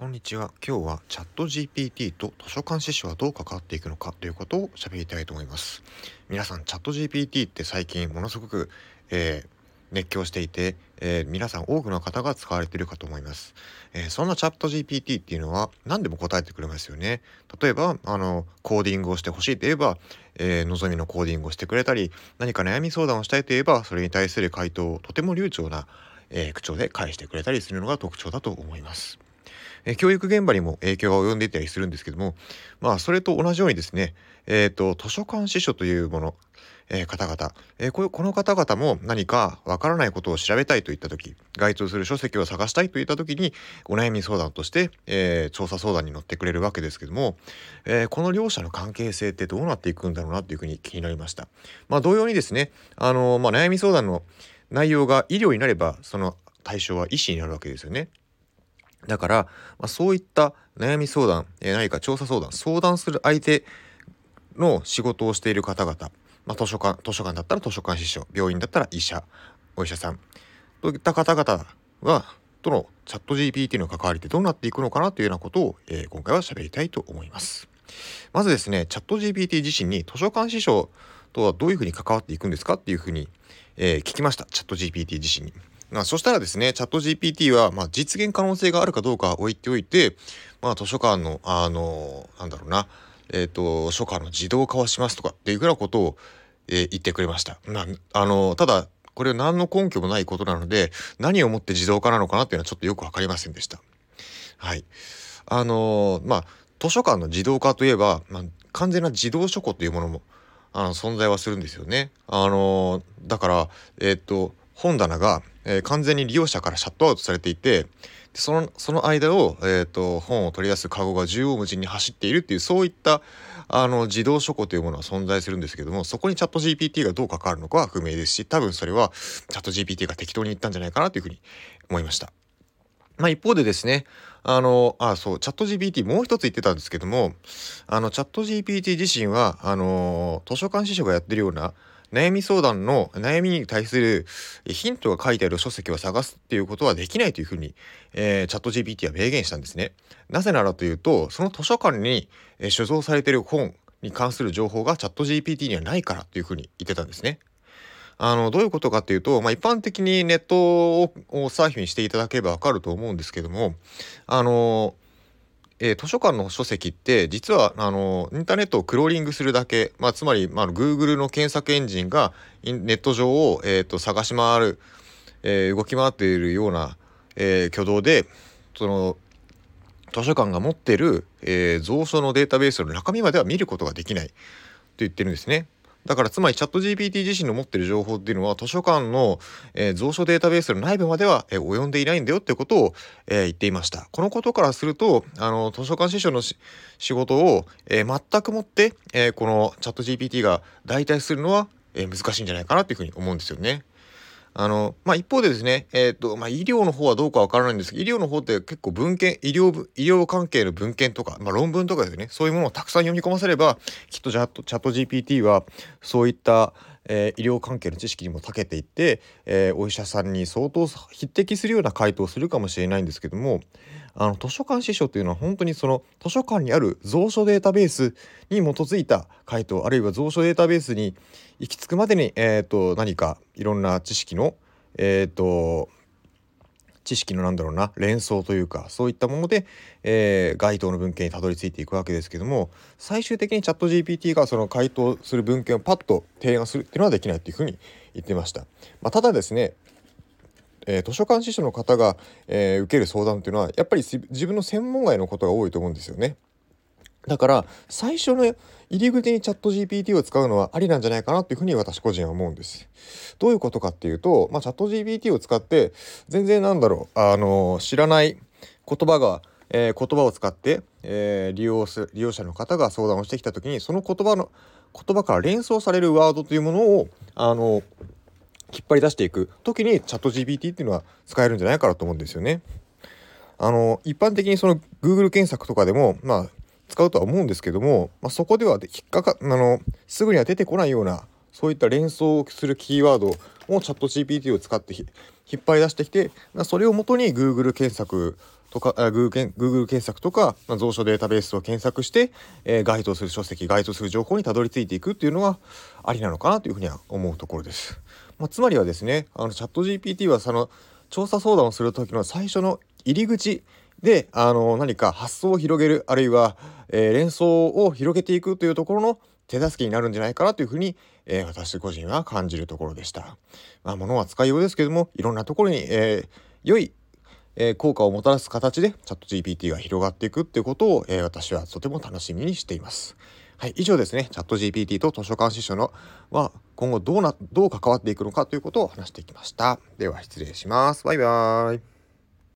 こんにちは。今日はチャット GPT と図書館司書はどう関わっていくのかということを喋りたいと思います。皆さん、チャット GPT って最近ものすごく、えー、熱狂していて、えー、皆さん多くの方が使われているかと思います。えー、そんなチャット GPT っていうのは何でも答えてくれますよね。例えば、あの、コーディングをしてほしいと言えば、えー、望みのコーディングをしてくれたり、何か悩み相談をしたいと言えば、それに対する回答をとても流暢な、え口調で返してくれたりするのが特徴だと思います。え教育現場にも影響が及んでいたりするんですけども、まあ、それと同じようにですね、えっ、ー、と、図書館司書というもの、えー、方々、えー、この方々も何かわからないことを調べたいといった時、該当する書籍を探したいといった時に、お悩み相談として、えー、調査相談に乗ってくれるわけですけども、えこの両者の関係性ってどうなっていくんだろうなというふうに気になりました。まあ、同様にですね、あのまあ、悩み相談の内容が医療になれば、その対象は医師になるわけですよね。だから、まあ、そういった悩み相談、えー、何か調査相談、相談する相手の仕事をしている方々、まあ、図書館、図書館だったら図書館司書、病院だったら医者、お医者さん、といった方々は、とのチャット GPT の関わりってどうなっていくのかなというようなことを、えー、今回は喋りたいと思います。まずですね、チャット GPT 自身に図書館司書とはどういうふうに関わっていくんですかっていうふうに、えー、聞きました。チャット GPT 自身に。まあ、そしたらですね、チャット GPT は、まあ、実現可能性があるかどうか置いておいて、まあ、図書館の、あの、なんだろうな、えっ、ー、と、書館の自動化をしますとかっていうふうなことを、えー、言ってくれました。まあ、あの、ただ、これは何の根拠もないことなので、何をもって自動化なのかなっていうのはちょっとよくわかりませんでした。はい。あのまあ、図書館の自動化といえば、まあ、完全な自動書庫というものも、あの、存在はするんですよね。あのだから、えっ、ー、と、本棚が、えー、完全に利用者からシャットアウトされていてそのその間を、えーと、本を取り出すカゴが縦横無尽に走っているっていうそういったあの自動書庫というものは存在するんですけどもそこにチャット GPT がどう関わるのかは不明ですし多分それはチャット GPT が適当に言ったんじゃないかなというふうに思いました。まあ一方でですね、あの、あ、そう、チャット GPT もう一つ言ってたんですけども、あの、チャット GPT 自身は、あの、図書館司書がやってるような、悩み相談の悩みに対するヒントが書いてある書籍を探すっていうことはできないというふうに、えー、チャット GPT は明言したんですね。なぜならというと、その図書館に、えー、所蔵されている本に関する情報がチャット GPT にはないからというふうに言ってたんですね。あの、どういうことかっていうと、まあ、一般的にネットをサーフィンしていただければわかると思うんですけども、あの、えー、図書館の書籍って実はあのインターネットをクローリングするだけ、まあ、つまり、まあ、Google の検索エンジンがネット上を、えーと、探し回る、えー、動き回っているような、えー、挙動でその図書館が持ってる、えー、蔵書のデータベースの中身までは見ることができないと言ってるんですね。だからつまりチャット GPT 自身の持ってる情報っていうのは図書館の、えー、蔵書データベースの内部までは、えー、及んでいないんだよってことを、えー、言っていました。このことからするとあの図書館司書の仕事を、えー、全くもって、えー、このチャット GPT が代替するのは、えー、難しいんじゃないかなっていうふうに思うんですよね。あの、まあ、一方でですね、えっ、ー、と、まあ、医療の方はどうかわからないんですけど、医療の方って結構文献、医療、医療関係の文献とか、まあ、論文とかですね、そういうものをたくさん読み込ませれば、きっとチャット、チャット GPT は、そういった、えー、医療関係の知識にも長けていって、えー、お医者さんに相当匹敵するような回答をするかもしれないんですけども、あの図書館司書というのは本当にその図書館にある蔵書データベースに基づいた回答あるいは蔵書データベースに行き着くまでに、えーと、何かいろんな知識のえっ、ー、と知識のなんだろうな連想というかそういったもので、えー、該当の文献にたどり着いていくわけですけども最終的にチャット GPT がその回答する文献をパッと提案するっていうのはできないっていうふうに言ってました。まあ、ただですねえー、図書館司書の方が、えー、受ける相談っていうのはやっぱり自分の専門外のことが多いと思うんですよね。だから最初の入り口にチャット GPT を使うのはありなんじゃないかなっていうふうに私個人は思うんです。どういうことかっていうと、まあ、チャット GPT を使って全然なんだろうあの知らない言葉が、えー、言葉を使って、えー、利用す利用者の方が相談をしてきた時にその言葉の言葉から連想されるワードというものをあの引っ張り出していく時にチャット GPT っていうのは使えるんじゃないかなと思うんですよね。あの一般的にその Google 検索とかでもまあ使うとは思うんですけども、まあ、そこでは引っかかあのすぐには出てこないようなそういった連想をするキーワードをチャット GPT を使って引っ張り出してきてそれをもとに Google 検索とか、Google, Google 検索とか、まあ、蔵書データベースを検索して、えー、該当する書籍、該当する情報にたどり着いていくっていうのはありなのかなというふうには思うところです。まあ、つまりはですね、あのチャット GPT はその調査相談をする時の最初の入り口であの何か発想を広げるあるいは、えー、連想を広げていくというところの手助けになるんじゃないかなというふうに、えー、私個人は感じるところでした。まあ、物は使いようですけどもいろんなところに、えー、良いえー、効果をもたらす形でチャット GPT が広がっていくっていうことを、え、私はとても楽しみにしています。はい、以上ですね、チャット GPT と図書館司書のは今後どうな、どう関わっていくのかということを話していきました。では失礼します。バイバーイ。